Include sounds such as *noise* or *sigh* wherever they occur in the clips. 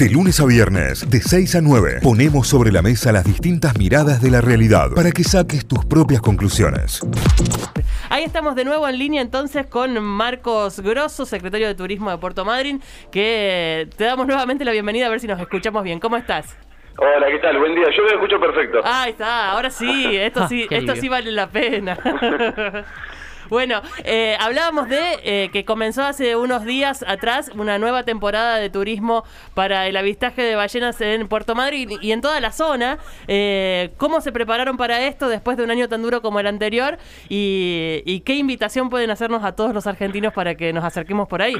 De lunes a viernes, de 6 a 9, ponemos sobre la mesa las distintas miradas de la realidad para que saques tus propias conclusiones. Ahí estamos de nuevo en línea entonces con Marcos Grosso, secretario de Turismo de Puerto Madryn, que te damos nuevamente la bienvenida a ver si nos escuchamos bien. ¿Cómo estás? Hola, ¿qué tal? Buen día. Yo me escucho perfecto. Ahí está, ahora sí, esto sí, Qué esto sí vale la pena. *laughs* Bueno, eh, hablábamos de eh, que comenzó hace unos días atrás una nueva temporada de turismo para el avistaje de ballenas en Puerto Madryn y en toda la zona. Eh, ¿Cómo se prepararon para esto después de un año tan duro como el anterior? Y, y qué invitación pueden hacernos a todos los argentinos para que nos acerquemos por ahí?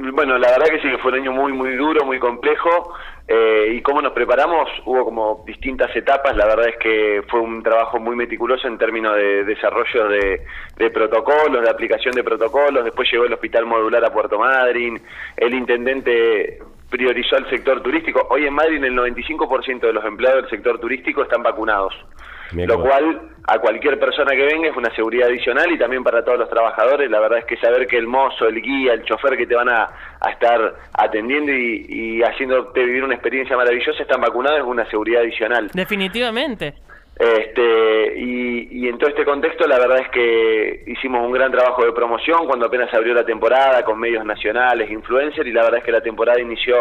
Bueno, la verdad que sí, que fue un año muy, muy duro, muy complejo. eh, y cómo nos preparamos, hubo como distintas etapas. La verdad es que fue un trabajo muy meticuloso en términos de desarrollo de, protocolos, de aplicación de protocolos. Después llegó el hospital modular a Puerto Madryn. El intendente priorizó al sector turístico. Hoy en Madryn el 95% de los empleados del sector turístico están vacunados. Lo cual a cualquier persona que venga es una seguridad adicional y también para todos los trabajadores. La verdad es que saber que el mozo, el guía, el chofer que te van a, a estar atendiendo y, y haciéndote vivir una experiencia maravillosa están vacunados es una seguridad adicional. Definitivamente. Este, y, y en todo este contexto la verdad es que hicimos un gran trabajo de promoción cuando apenas abrió la temporada con medios nacionales, influencers y la verdad es que la temporada inició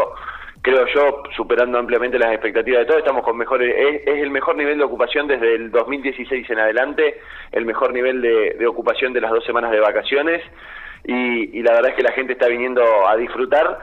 creo yo superando ampliamente las expectativas de todos, estamos con mejores, es, es el mejor nivel de ocupación desde el 2016 en adelante, el mejor nivel de, de ocupación de las dos semanas de vacaciones y, y la verdad es que la gente está viniendo a disfrutar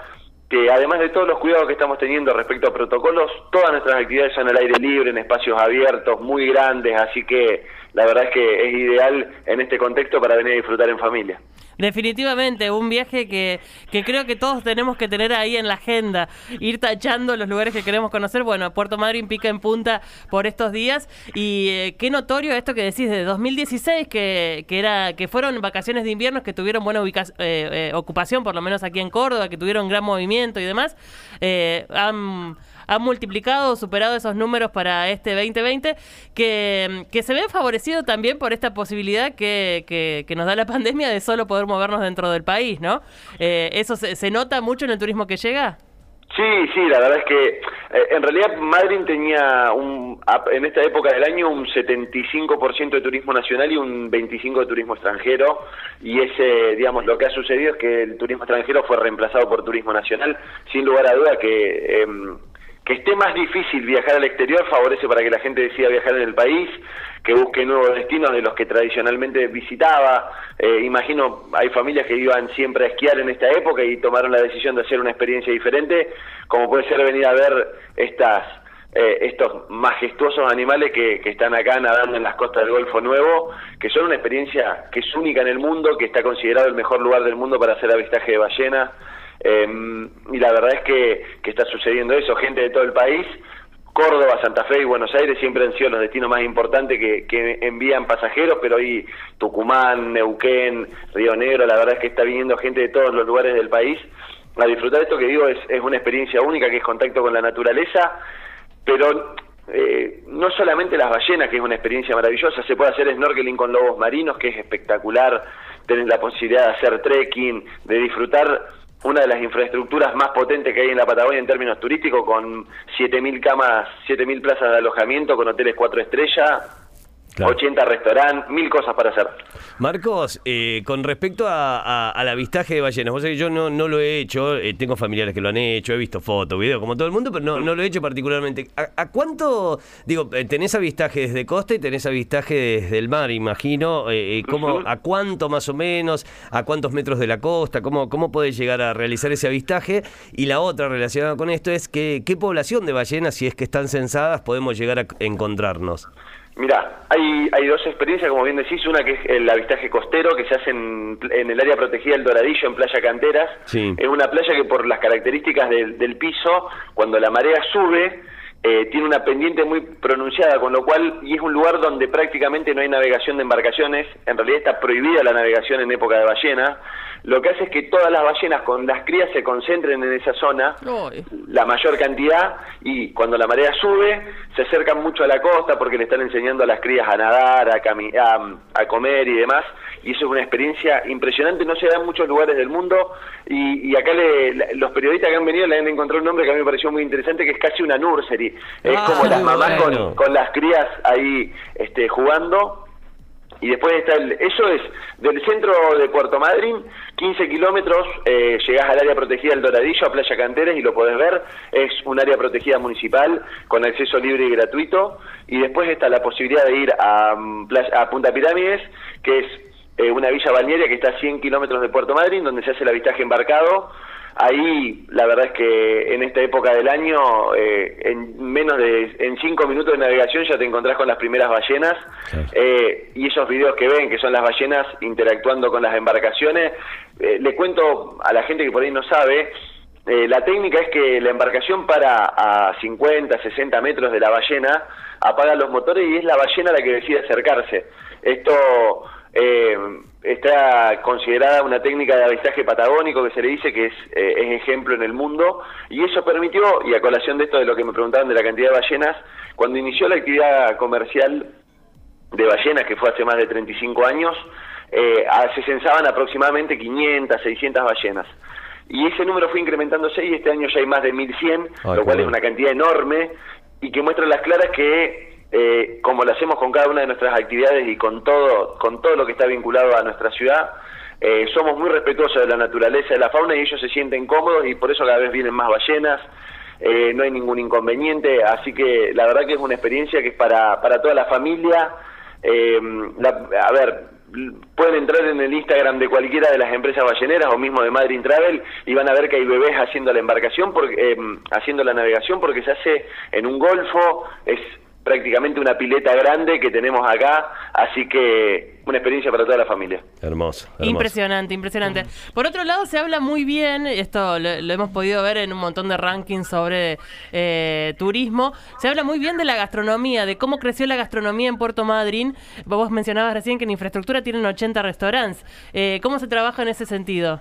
que además de todos los cuidados que estamos teniendo respecto a protocolos, todas nuestras actividades son al aire libre, en espacios abiertos, muy grandes, así que la verdad es que es ideal en este contexto para venir a disfrutar en familia. Definitivamente, un viaje que, que creo que todos tenemos que tener ahí en la agenda, ir tachando los lugares que queremos conocer. Bueno, Puerto Madryn pica en punta por estos días y eh, qué notorio esto que decís de 2016, que, que, era, que fueron vacaciones de invierno que tuvieron buena ubica- eh, eh, ocupación, por lo menos aquí en Córdoba, que tuvieron gran movimiento y demás. Eh, han han multiplicado, superado esos números para este 2020, que, que se ve favorecido también por esta posibilidad que, que- nos da la pandemia de solo poder movernos dentro del país, ¿no? Eh, ¿Eso se, se nota mucho en el turismo que llega? Sí, sí, la verdad es que eh, en realidad Madrid tenía un, en esta época del año un 75% de turismo nacional y un 25% de turismo extranjero y ese, digamos, lo que ha sucedido es que el turismo extranjero fue reemplazado por turismo nacional, sin lugar a duda que em, que esté más difícil viajar al exterior favorece para que la gente decida viajar en el país, que busque nuevos destinos de los que tradicionalmente visitaba. Eh, imagino, hay familias que iban siempre a esquiar en esta época y tomaron la decisión de hacer una experiencia diferente, como puede ser venir a ver estas eh, estos majestuosos animales que, que están acá nadando en las costas del Golfo Nuevo, que son una experiencia que es única en el mundo, que está considerado el mejor lugar del mundo para hacer avistaje de ballenas. Eh, y la verdad es que, está sucediendo eso, gente de todo el país. Córdoba, Santa Fe y Buenos Aires siempre han sido los destinos más importantes que, que envían pasajeros, pero hoy Tucumán, Neuquén, Río Negro, la verdad es que está viniendo gente de todos los lugares del país a disfrutar esto que digo es, es una experiencia única, que es contacto con la naturaleza, pero eh, no solamente las ballenas, que es una experiencia maravillosa, se puede hacer snorkeling con lobos marinos, que es espectacular, tener la posibilidad de hacer trekking, de disfrutar una de las infraestructuras más potentes que hay en la Patagonia en términos turísticos, con 7.000 camas, 7.000 plazas de alojamiento, con hoteles cuatro estrellas, Claro. 80 restaurantes, mil cosas para hacer. Marcos, eh, con respecto a, a- al avistaje de ballenas, vos sabés que yo no, no lo he hecho, eh, tengo familiares que lo han hecho, he visto fotos, videos, como todo el mundo, pero no, no lo he hecho particularmente. ¿A, a cuánto, digo, eh, tenés avistaje desde costa y tenés avistaje desde el mar, imagino? eh, ¿cómo. ¿A cuánto más o menos? ¿A cuántos metros de la costa? ¿Cómo, cómo podés llegar a realizar ese avistaje? Y la otra relacionada con esto es que, ¿qué población de ballenas, si es que están censadas, podemos llegar a encontrarnos? Mira, hay, hay dos experiencias, como bien decís, una que es el avistaje costero, que se hace en, en el área protegida del Doradillo, en Playa Canteras. Sí. Es una playa que por las características del, del piso, cuando la marea sube, eh, tiene una pendiente muy pronunciada, con lo cual, y es un lugar donde prácticamente no hay navegación de embarcaciones, en realidad está prohibida la navegación en época de ballena, lo que hace es que todas las ballenas con las crías se concentren en esa zona, la mayor cantidad, y cuando la marea sube, se acercan mucho a la costa porque le están enseñando a las crías a nadar, a, a, a comer y demás, y eso es una experiencia impresionante, no se da en muchos lugares del mundo, y, y acá le- los periodistas que han venido le han encontrado un nombre que a mí me pareció muy interesante, que es casi una nursery, es Ah, como las mamás bueno. con, con las crías ahí este, jugando, y después está el, eso es del centro de Puerto Madryn, 15 kilómetros, eh, llegás al área protegida del Doradillo, a Playa Canteres, y lo podés ver, es un área protegida municipal con acceso libre y gratuito, y después está la posibilidad de ir a, mm, a Punta Pirámides, que es eh, una villa balnearia que está a 100 kilómetros de Puerto Madryn, donde se hace el avistaje embarcado, Ahí, la verdad es que en esta época del año, eh, en menos de en cinco minutos de navegación ya te encontrás con las primeras ballenas Claro. eh, y esos videos que ven, que son las ballenas interactuando con las embarcaciones. eh, le cuento a la gente que por ahí no sabe, eh, la técnica es que la embarcación para a 50, 60 metros de la ballena, apaga los motores y es la ballena la que decide acercarse. Esto eh, está considerada una técnica de avistaje patagónico que se le dice que es, eh, es ejemplo en el mundo y eso permitió, y a colación de esto de lo que me preguntaban de la cantidad de ballenas, cuando inició la actividad comercial de ballenas, que fue hace más de 35 años, eh, se censaban aproximadamente 500, 600 ballenas. Y ese número fue incrementándose y este año ya hay más de 1100, Ah, lo cual es una cantidad enorme y que muestra las claras que, eh, como lo hacemos con cada una de nuestras actividades y con todo, con todo lo que está vinculado a nuestra ciudad, eh, somos muy respetuosos de la naturaleza, de la fauna y ellos se sienten cómodos y por eso cada vez vienen más ballenas. eh, no hay ningún inconveniente, así que la verdad que es una experiencia que es para, para toda la familia. Eh, la- a ver, pueden entrar en el Instagram de cualquiera de las empresas balleneras o mismo de Madrid Travel y van a ver que hay bebés haciendo la embarcación, porque, eh, haciendo la navegación porque se hace en un golfo, es prácticamente una pileta grande que tenemos acá, así que una experiencia para toda la familia. Hermoso. hermoso. Impresionante, impresionante. Por otro lado, se habla muy bien, esto lo, lo hemos podido ver en un montón de rankings sobre eh, turismo, se habla muy bien de la gastronomía, de cómo creció la gastronomía en Puerto Madryn. Vos mencionabas recién que en infraestructura tienen 80 restaurantes. Eh, ¿Cómo se trabaja en ese sentido?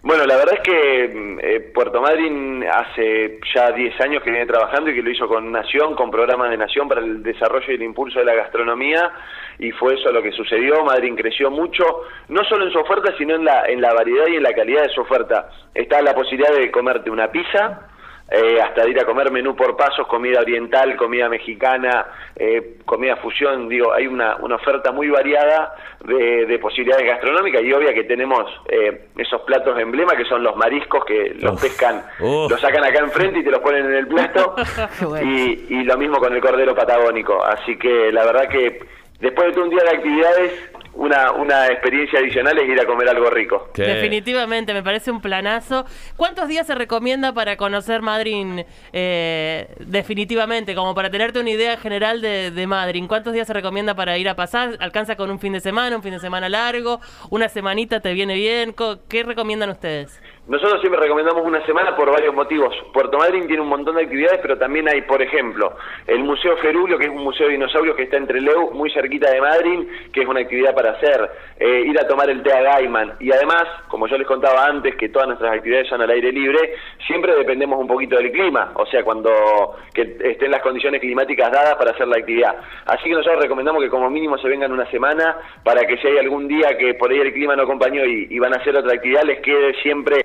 Bueno, la verdad es que mm, eh, Puerto Madryn hace ya 10 años que viene trabajando y que lo hizo con Nación, con programas de Nación para el desarrollo y el impulso de la gastronomía y fue eso lo que sucedió. Madryn creció mucho, no solo en su oferta, sino en la, en la variedad y en la calidad de su oferta. Está la posibilidad de comerte una pizza, eh, hasta de ir a comer menú por pasos, comida oriental, comida mexicana, eh, comida fusión, digo, hay una, una oferta muy variada de, de posibilidades gastronómicas y obvia que tenemos eh, esos platos emblema que son los mariscos que los Uf, pescan, uf. los sacan acá enfrente y te los ponen en el plato *laughs* bueno. y, y lo mismo con el cordero patagónico, así que la verdad que después de todo un día de actividades, una, una experiencia adicional es ir a comer algo rico. ¿Qué? Definitivamente, me parece un planazo. ¿Cuántos días se recomienda para conocer Madryn eh, definitivamente? Como para tenerte una idea general de, de Madryn. ¿Cuántos días se recomienda para ir a pasar? ¿Alcanza con un fin de semana, un fin de semana largo? ¿Una semanita te viene bien? Co- ¿Qué recomiendan ustedes? Nosotros siempre recomendamos una semana por varios motivos. Puerto Madryn tiene un montón de actividades, pero también hay, por ejemplo, el Museo Ferulio, que es un museo de dinosaurios que está entre Leu, muy cerquita de Madryn, que es una actividad para hacer, eh, ir a tomar el té a Gaiman. Y además, como yo les contaba antes, que todas nuestras actividades son al aire libre, siempre dependemos un poquito del clima, o sea, cuando que estén las condiciones climáticas dadas para hacer la actividad. Así que nosotros recomendamos que como mínimo se vengan una semana para que si hay algún día que por ahí el clima no acompañó y, y van a hacer otra actividad, les quede siempre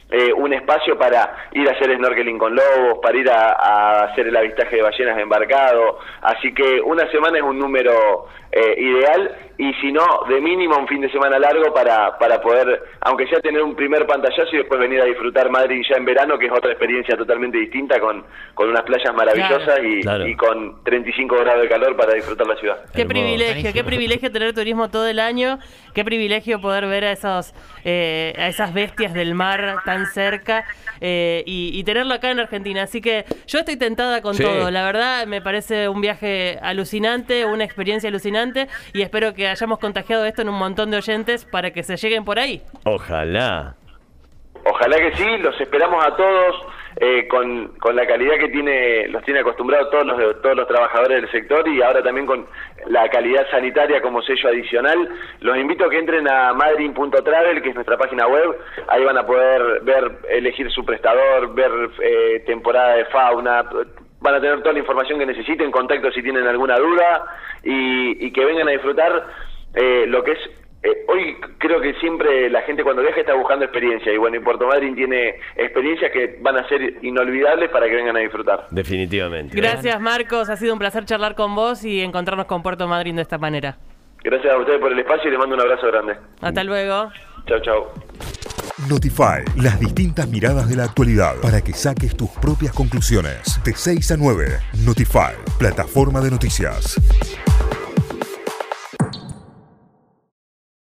eh, un espacio para ir a hacer snorkeling con lobos, para ir a, a hacer el avistaje de ballenas embarcado. Así que una semana es un número eh, ideal y si no, de mínimo un fin de semana largo para, para poder, aunque sea tener un primer pantallazo y después venir a disfrutar Madrid ya en verano, que es otra experiencia totalmente distinta con, con unas playas maravillosas Claro. y, Claro. y con 35 grados de calor para disfrutar la ciudad. Qué privilegio, qué privilegio tener turismo todo el año, qué privilegio poder ver a esos, eh, a esas bestias del mar tan cerca eh, y, y tenerlo acá en Argentina. Así que yo estoy tentada con Sí. todo. La verdad me parece un viaje alucinante, una experiencia alucinante y espero que hayamos contagiado esto en un montón de oyentes para que se lleguen por ahí. Ojalá. Ojalá que sí, los esperamos a todos. Eh, con, con la calidad que tiene los tiene acostumbrados todos los todos los trabajadores del sector y ahora también con la calidad sanitaria como sello adicional. Los invito a que entren a madrin.travel, que es nuestra página web. Ahí van a poder ver, elegir su prestador, ver eh, temporada de fauna, van a tener toda la información que necesiten, contacto si tienen alguna duda y, y que vengan a disfrutar eh, lo que es eh, hoy creo que siempre la gente cuando viaja está buscando experiencia y bueno, y Puerto Madryn tiene experiencias que van a ser inolvidables para que vengan a disfrutar. Definitivamente. Gracias Marcos, ha sido un placer charlar con vos y encontrarnos con Puerto Madryn de esta manera. Gracias a ustedes por el espacio y les mando un abrazo grande. Hasta luego. Chao, chao. Notify, las distintas miradas de la actualidad para que saques tus propias conclusiones. De 6 a 9, Notify, plataforma de noticias.